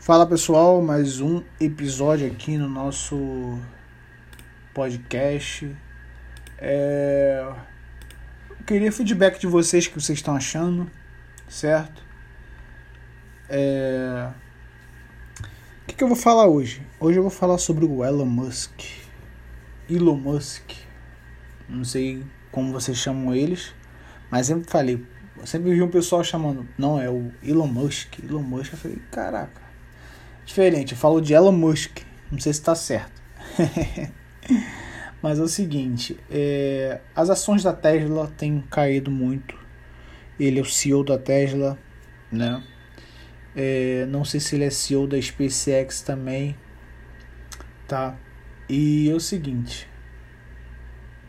Fala pessoal, mais um episódio aqui no nosso podcast. É... Eu queria feedback de vocês, que vocês estão achando, certo? É... O que, que eu vou falar hoje? Hoje eu vou falar sobre o Elon Musk. Elon Musk. Não sei como vocês chamam eles, mas sempre falei. Sempre vi um pessoal chamando. Não, é o Elon Musk. Elon Musk. Eu falei, caraca diferente. Eu falo de Elon Musk. Não sei se está certo. Mas é o seguinte: é, as ações da Tesla têm caído muito. Ele é o CEO da Tesla, né? É, não sei se ele é CEO da SpaceX também, tá? E é o seguinte: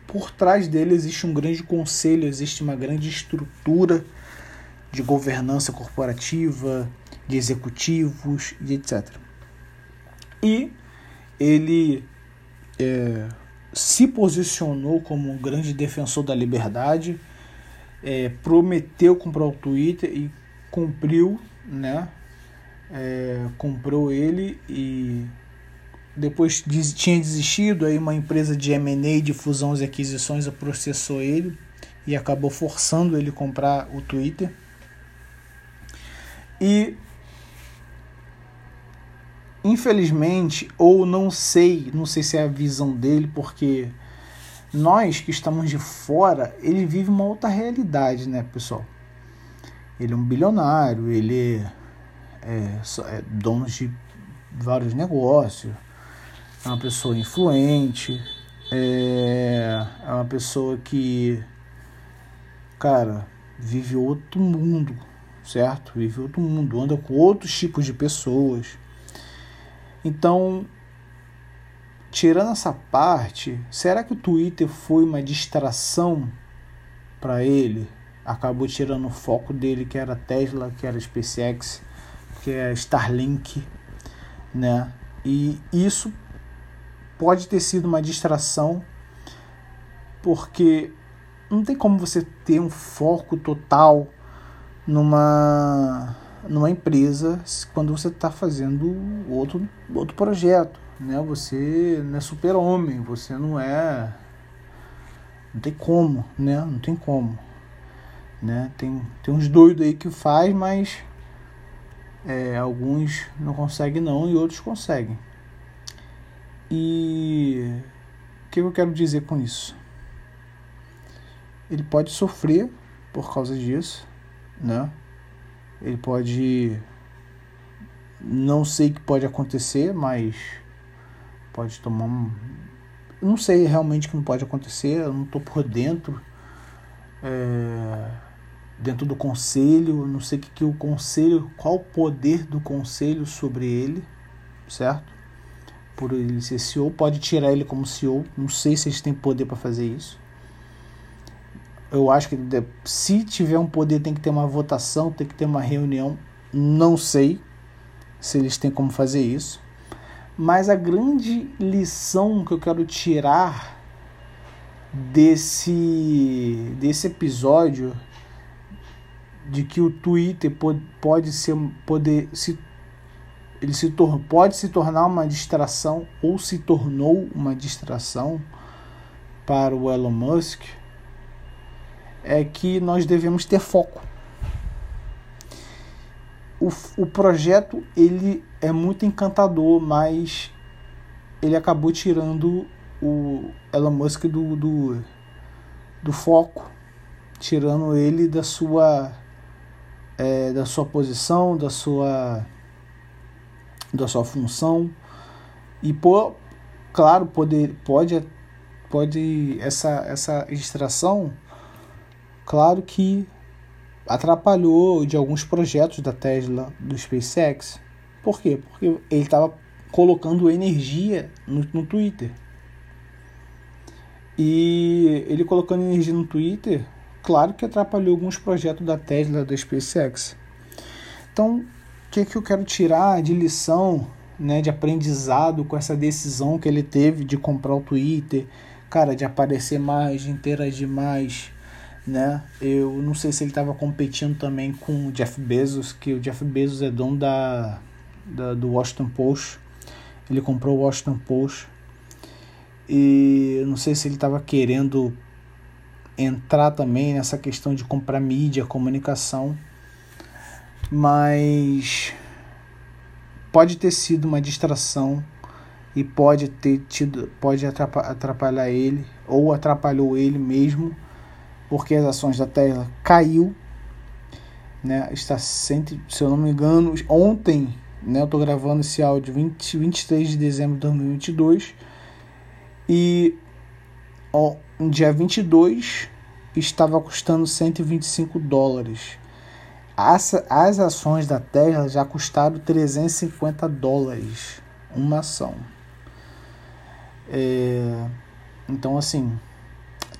por trás dele existe um grande conselho, existe uma grande estrutura de governança corporativa, de executivos e etc. E ele é, se posicionou como um grande defensor da liberdade, é, prometeu comprar o Twitter e cumpriu, né? É, comprou ele e depois tinha desistido, aí uma empresa de M&A, de fusões e aquisições, processou ele e acabou forçando ele comprar o Twitter. E infelizmente, ou não sei, não sei se é a visão dele, porque nós que estamos de fora, ele vive uma outra realidade, né, pessoal? Ele é um bilionário, ele é, é dono de vários negócios, é uma pessoa influente, é, é uma pessoa que, cara, vive outro mundo, certo? Vive outro mundo, anda com outros tipos de pessoas então, tirando essa parte, será que o Twitter foi uma distração para ele? Acabou tirando o foco dele, que era Tesla, que era SpaceX, que é Starlink, né? E isso pode ter sido uma distração, porque não tem como você ter um foco total numa numa empresa quando você está fazendo outro, outro projeto. Né? Você não é super-homem, você não é. Não tem como, né? Não tem como. Né? Tem, tem uns doidos aí que faz, mas é, alguns não conseguem não e outros conseguem. E o que eu quero dizer com isso? Ele pode sofrer por causa disso, né? Ele pode. Não sei o que pode acontecer, mas pode tomar um. Não sei realmente o que não pode acontecer, eu não estou por dentro. É... Dentro do conselho, não sei que, que o conselho, qual o poder do conselho sobre ele, certo? Por ele ser CEO, pode tirar ele como CEO, não sei se eles têm poder para fazer isso eu acho que se tiver um poder tem que ter uma votação, tem que ter uma reunião. Não sei se eles têm como fazer isso. Mas a grande lição que eu quero tirar desse, desse episódio de que o Twitter pode, pode ser poder se ele se tor pode se tornar uma distração ou se tornou uma distração para o Elon Musk é que nós devemos ter foco. O, o projeto ele é muito encantador, mas ele acabou tirando o Elon Musk do, do, do foco, tirando ele da sua é, da sua posição, da sua da sua função e por claro poder pode pode essa essa distração Claro que atrapalhou de alguns projetos da Tesla, do SpaceX. Por quê? Porque ele estava colocando energia no, no Twitter. E ele colocando energia no Twitter, claro que atrapalhou alguns projetos da Tesla, da SpaceX. Então, o que, que eu quero tirar de lição, né, de aprendizado com essa decisão que ele teve de comprar o Twitter, cara, de aparecer mais, de interagir mais, né? Eu não sei se ele estava competindo também com o Jeff Bezos, que o Jeff Bezos é dono da, da, do Washington Post. Ele comprou o Washington Post e não sei se ele estava querendo entrar também nessa questão de comprar mídia, comunicação, mas pode ter sido uma distração e pode ter tido, pode atrapalhar ele ou atrapalhou ele mesmo, porque as ações da Tesla caiu, né? Está sempre, se eu não me engano, ontem, né, eu tô gravando esse áudio 20, 23 de dezembro de 2022 e ó, no dia 22 estava custando 125 dólares. As, as ações da Tesla já custaram 350 dólares uma ação. É, então, assim,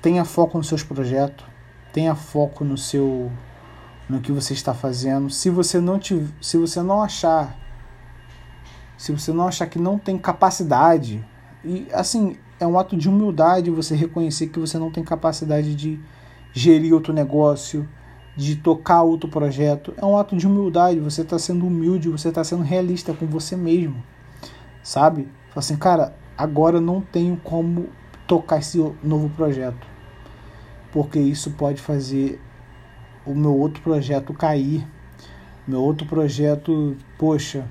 tenha foco nos seus projetos, tenha foco no seu no que você está fazendo. Se você não te, se você não achar se você não achar que não tem capacidade e assim, é um ato de humildade você reconhecer que você não tem capacidade de gerir outro negócio, de tocar outro projeto. É um ato de humildade, você está sendo humilde, você está sendo realista com você mesmo, sabe? Fala assim, cara, agora não tenho como tocar esse novo projeto, porque isso pode fazer o meu outro projeto cair, meu outro projeto, poxa,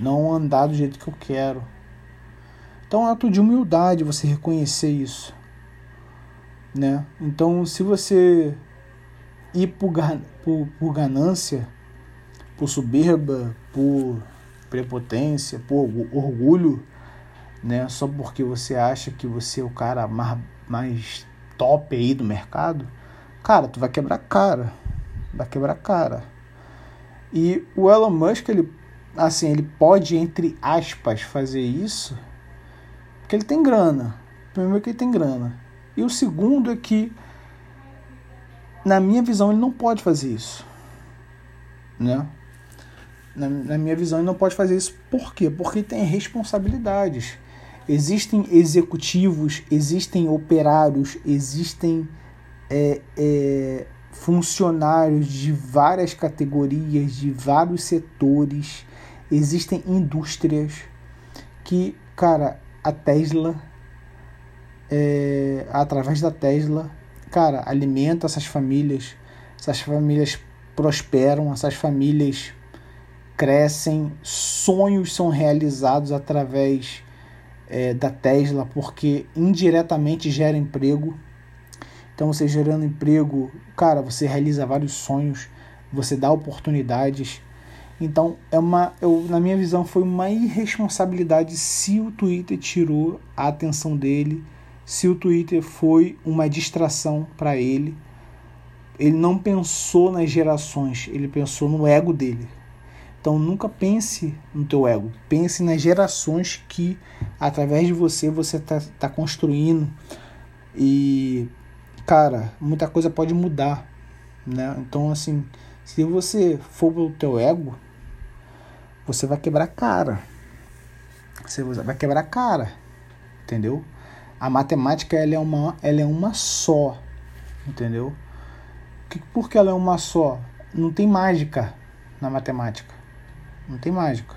não andar do jeito que eu quero. Então é um ato de humildade você reconhecer isso, né? Então se você ir por, por, por ganância, por soberba, por prepotência, por orgulho, né? Só porque você acha que você é o cara mais, mais top aí do mercado, cara, tu vai quebrar cara. Vai quebrar cara. E o Elon Musk, ele, assim, ele pode, entre aspas, fazer isso porque ele tem grana. Primeiro que ele tem grana. E o segundo é que, na minha visão, ele não pode fazer isso. Né? Na, na minha visão, ele não pode fazer isso. Por quê? Porque tem responsabilidades. Existem executivos, existem operários, existem é, é, funcionários de várias categorias, de vários setores, existem indústrias que, cara, a Tesla, é, através da Tesla, cara, alimenta essas famílias, essas famílias prosperam, essas famílias crescem, sonhos são realizados através é, da Tesla, porque indiretamente gera emprego. Então, você gerando emprego, cara, você realiza vários sonhos, você dá oportunidades. Então, é uma, eu, na minha visão, foi uma irresponsabilidade se o Twitter tirou a atenção dele, se o Twitter foi uma distração para ele. Ele não pensou nas gerações, ele pensou no ego dele. Então nunca pense no teu ego, pense nas gerações que através de você você está tá construindo e cara, muita coisa pode mudar, né? Então assim, se você for pelo teu ego, você vai quebrar cara. Você vai quebrar cara, entendeu? A matemática ela é uma, ela é uma só, entendeu? Por que ela é uma só? Não tem mágica na matemática. Não tem mágica.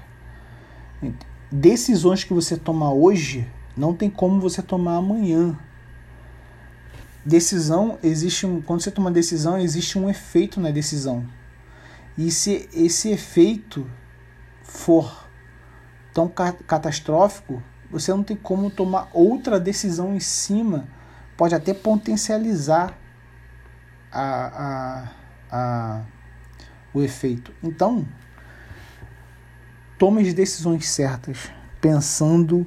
Decisões que você toma hoje não tem como você tomar amanhã. Decisão existe um, quando você toma decisão existe um efeito na decisão. E se esse efeito for tão catastrófico, você não tem como tomar outra decisão em cima. Pode até potencializar a, a, a, o efeito. Então, tome as decisões certas, pensando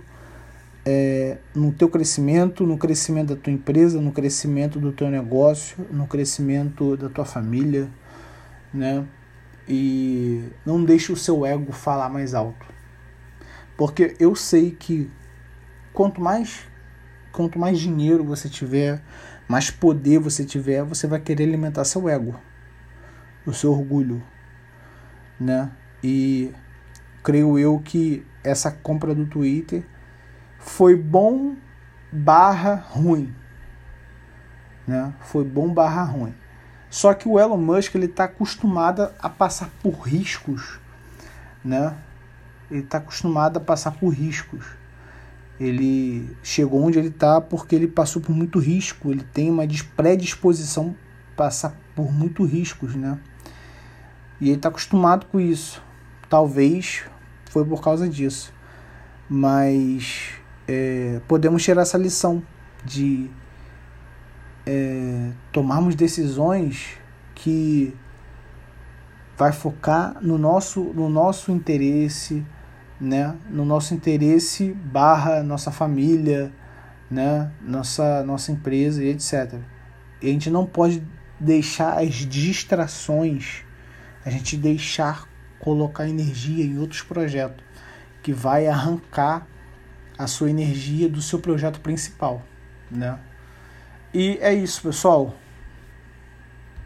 é, no teu crescimento, no crescimento da tua empresa, no crescimento do teu negócio, no crescimento da tua família, né? E não deixe o seu ego falar mais alto. Porque eu sei que quanto mais quanto mais dinheiro você tiver, mais poder você tiver, você vai querer alimentar seu ego, o seu orgulho, né? E creio eu que essa compra do Twitter foi bom barra ruim. Né? Foi bom barra ruim. Só que o Elon Musk ele está acostumado a passar por riscos, né? ele está acostumado a passar por riscos. Ele chegou onde ele está porque ele passou por muito risco, ele tem uma predisposição a passar por muito riscos, né? E ele está acostumado com isso. Talvez foi por causa disso. Mas é, podemos tirar essa lição de é, tomarmos decisões que vai focar no nosso, no nosso interesse, né? no nosso interesse barra nossa família, né? nossa, nossa empresa e etc. E a gente não pode deixar as distrações, a gente deixar colocar energia em outros projetos que vai arrancar a sua energia do seu projeto principal, né? E é isso, pessoal.